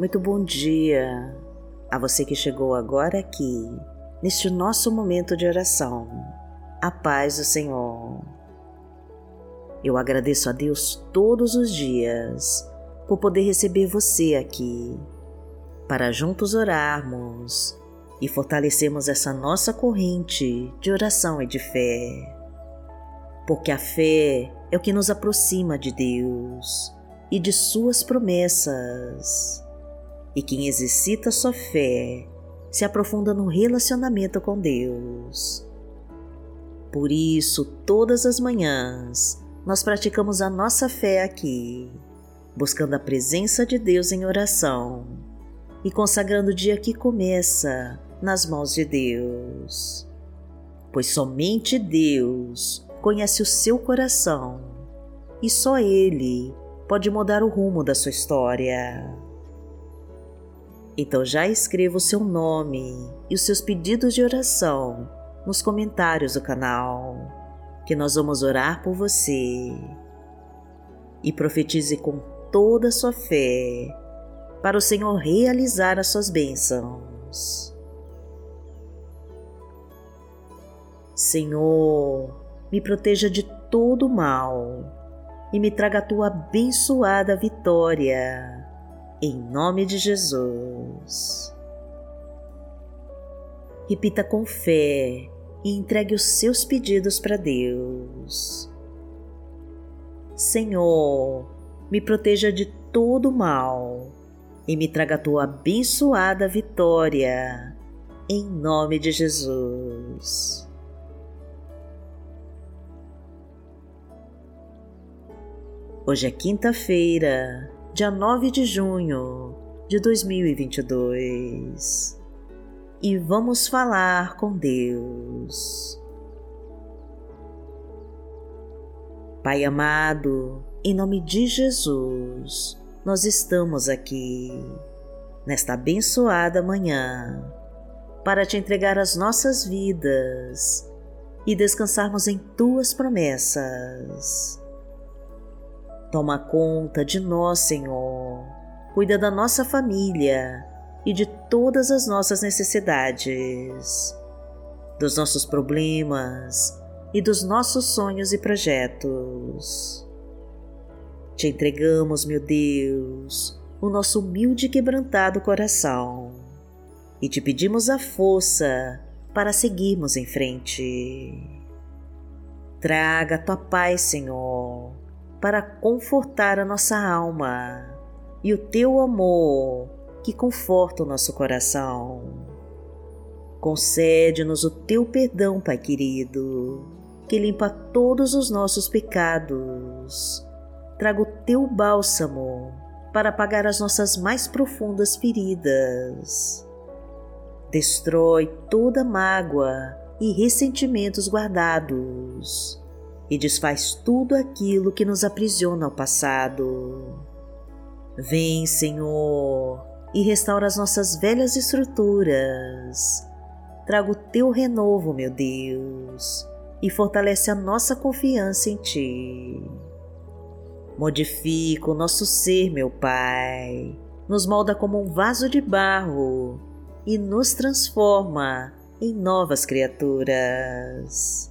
muito bom dia a você que chegou agora aqui, neste nosso momento de oração. A paz do Senhor. Eu agradeço a Deus todos os dias por poder receber você aqui, para juntos orarmos e fortalecermos essa nossa corrente de oração e de fé. Porque a fé é o que nos aproxima de Deus e de Suas promessas. E quem exercita sua fé se aprofunda no relacionamento com Deus. Por isso, todas as manhãs, nós praticamos a nossa fé aqui, buscando a presença de Deus em oração e consagrando o dia que começa nas mãos de Deus. Pois somente Deus conhece o seu coração e só Ele pode mudar o rumo da sua história. Então já escreva o seu nome e os seus pedidos de oração nos comentários do canal, que nós vamos orar por você. E profetize com toda a sua fé para o Senhor realizar as suas bênçãos. Senhor, me proteja de todo mal e me traga a tua abençoada vitória. Em nome de Jesus. Repita com fé e entregue os seus pedidos para Deus. Senhor, me proteja de todo mal e me traga a tua abençoada vitória. Em nome de Jesus. Hoje é quinta-feira, dia 9 de junho de 2022 e vamos falar com Deus. Pai amado, em nome de Jesus, nós estamos aqui nesta abençoada manhã para te entregar as nossas vidas e descansarmos em tuas promessas. Toma conta de nós, Senhor. Cuida da nossa família e de todas as nossas necessidades, dos nossos problemas e dos nossos sonhos e projetos. Te entregamos, meu Deus, o nosso humilde e quebrantado coração e te pedimos a força para seguirmos em frente. Traga a tua paz, Senhor para confortar a nossa alma e o teu amor que conforta o nosso coração. Concede-nos o teu perdão, Pai querido, que limpa todos os nossos pecados. Traga o teu bálsamo para apagar as nossas mais profundas feridas. Destrói toda mágoa e ressentimentos guardados e desfaz tudo aquilo que nos aprisiona ao passado. Vem, Senhor, e restaura as nossas velhas estruturas. Traga o teu renovo, meu Deus, e fortalece a nossa confiança em Ti. Modifica o nosso ser, meu Pai, nos molda como um vaso de barro e nos transforma em novas criaturas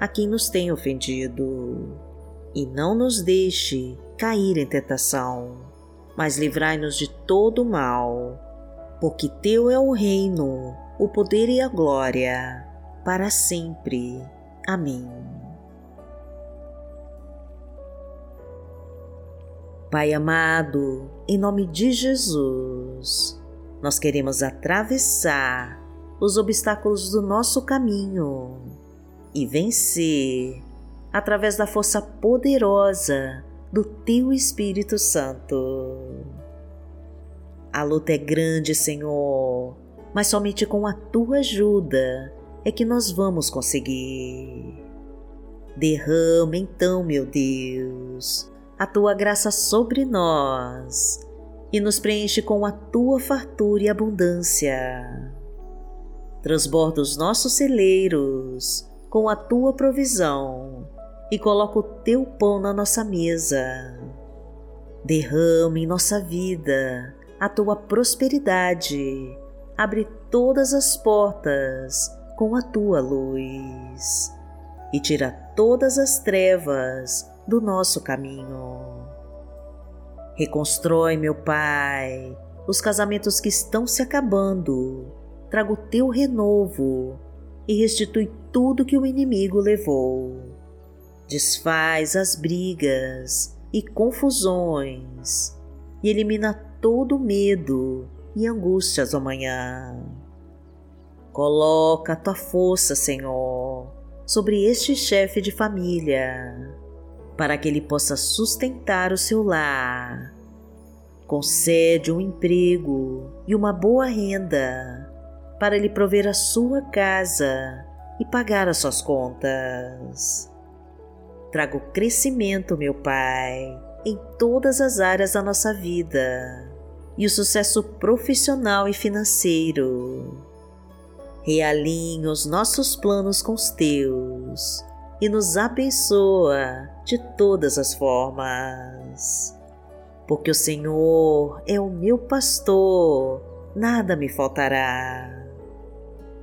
a quem nos tem ofendido. E não nos deixe cair em tentação, mas livrai-nos de todo mal, porque Teu é o reino, o poder e a glória, para sempre. Amém. Pai amado, em nome de Jesus, nós queremos atravessar os obstáculos do nosso caminho e vencer através da força poderosa do Teu Espírito Santo. A luta é grande, Senhor, mas somente com a tua ajuda é que nós vamos conseguir. Derrama então, meu Deus, a tua graça sobre nós e nos preenche com a tua fartura e abundância. Transborda os nossos celeiros com a tua provisão e coloca o teu pão na nossa mesa. Derrama em nossa vida a tua prosperidade, abre todas as portas com a tua luz e tira todas as trevas do nosso caminho. Reconstrói, meu Pai, os casamentos que estão se acabando, traga o teu renovo e restitui tudo que o inimigo levou. Desfaz as brigas e confusões e elimina todo medo e angústias amanhã. Coloca a tua força, Senhor, sobre este chefe de família, para que ele possa sustentar o seu lar. Concede um emprego e uma boa renda para ele prover a sua casa e pagar as suas contas. Traga o crescimento, meu Pai, em todas as áreas da nossa vida e o sucesso profissional e financeiro. Realinha os nossos planos com os teus e nos abençoa de todas as formas. Porque o Senhor é o meu pastor, nada me faltará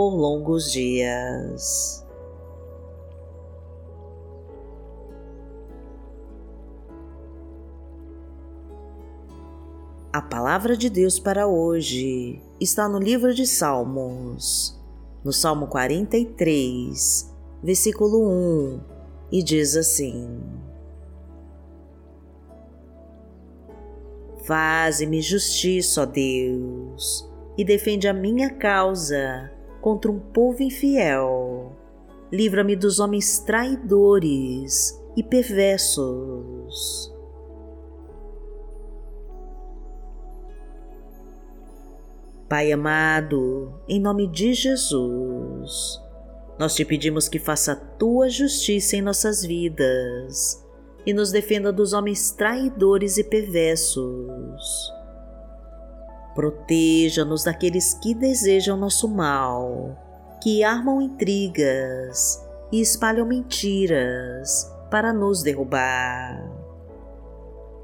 por longos dias. A palavra de Deus para hoje está no livro de Salmos, no Salmo 43, versículo 1, e diz assim: Faze-me justiça, ó Deus, e defende a minha causa contra um povo infiel. Livra-me dos homens traidores e perversos. Pai amado, em nome de Jesus, nós te pedimos que faça a tua justiça em nossas vidas e nos defenda dos homens traidores e perversos Proteja-nos daqueles que desejam nosso mal, que armam intrigas e espalham mentiras para nos derrubar.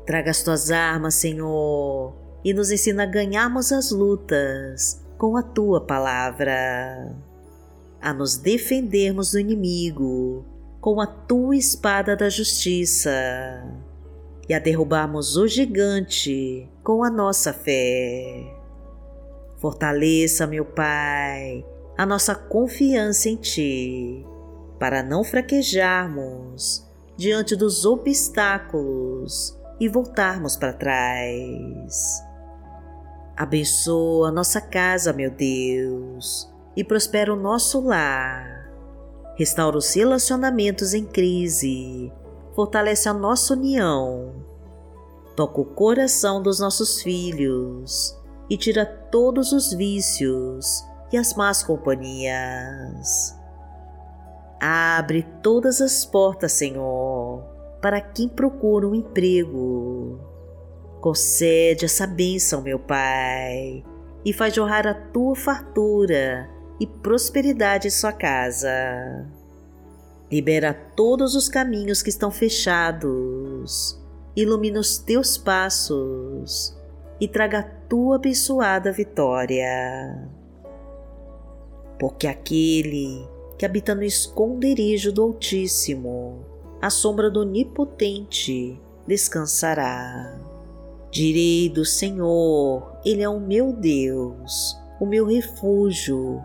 Traga as tuas armas, Senhor, e nos ensina a ganharmos as lutas com a tua palavra, a nos defendermos do inimigo com a tua espada da justiça e a derrubarmos o gigante com a nossa fé. Fortaleça, meu Pai, a nossa confiança em Ti, para não fraquejarmos diante dos obstáculos e voltarmos para trás. Abençoa nossa casa, meu Deus, e prospera o nosso lar. Restaura os relacionamentos em crise fortalece a nossa união, toca o coração dos nossos filhos e tira todos os vícios e as más companhias. Abre todas as portas, Senhor, para quem procura um emprego. Concede essa bênção, meu Pai, e faz jorrar a tua fartura e prosperidade em sua casa. Libera todos os caminhos que estão fechados, ilumina os teus passos e traga a tua abençoada vitória. Porque aquele que habita no esconderijo do Altíssimo, à sombra do Onipotente, descansará. Direi do Senhor, Ele é o meu Deus, o meu refúgio,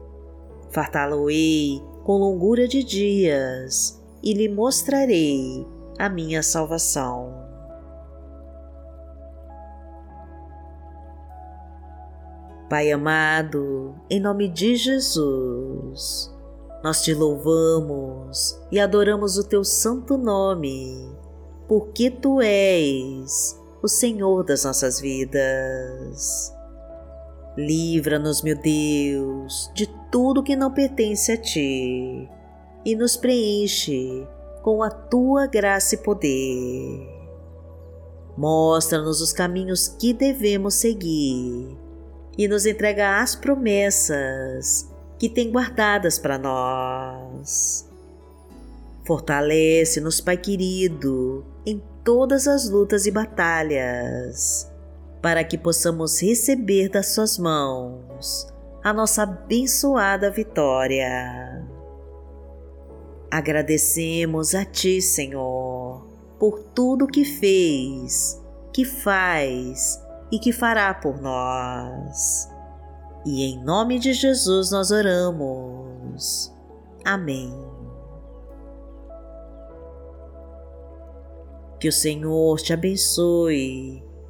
Fartá-lo-ei com longura de dias e lhe mostrarei a minha salvação. Pai amado, em nome de Jesus, nós te louvamos e adoramos o teu santo nome porque tu és o Senhor das nossas vidas. Livra-nos, meu Deus, de tudo que não pertence a ti e nos preenche com a tua graça e poder. Mostra-nos os caminhos que devemos seguir e nos entrega as promessas que tem guardadas para nós. Fortalece-nos, Pai querido, em todas as lutas e batalhas, para que possamos receber das Suas mãos a nossa abençoada vitória. Agradecemos a Ti, Senhor, por tudo que fez, que faz e que fará por nós. E em nome de Jesus nós oramos. Amém. Que o Senhor te abençoe,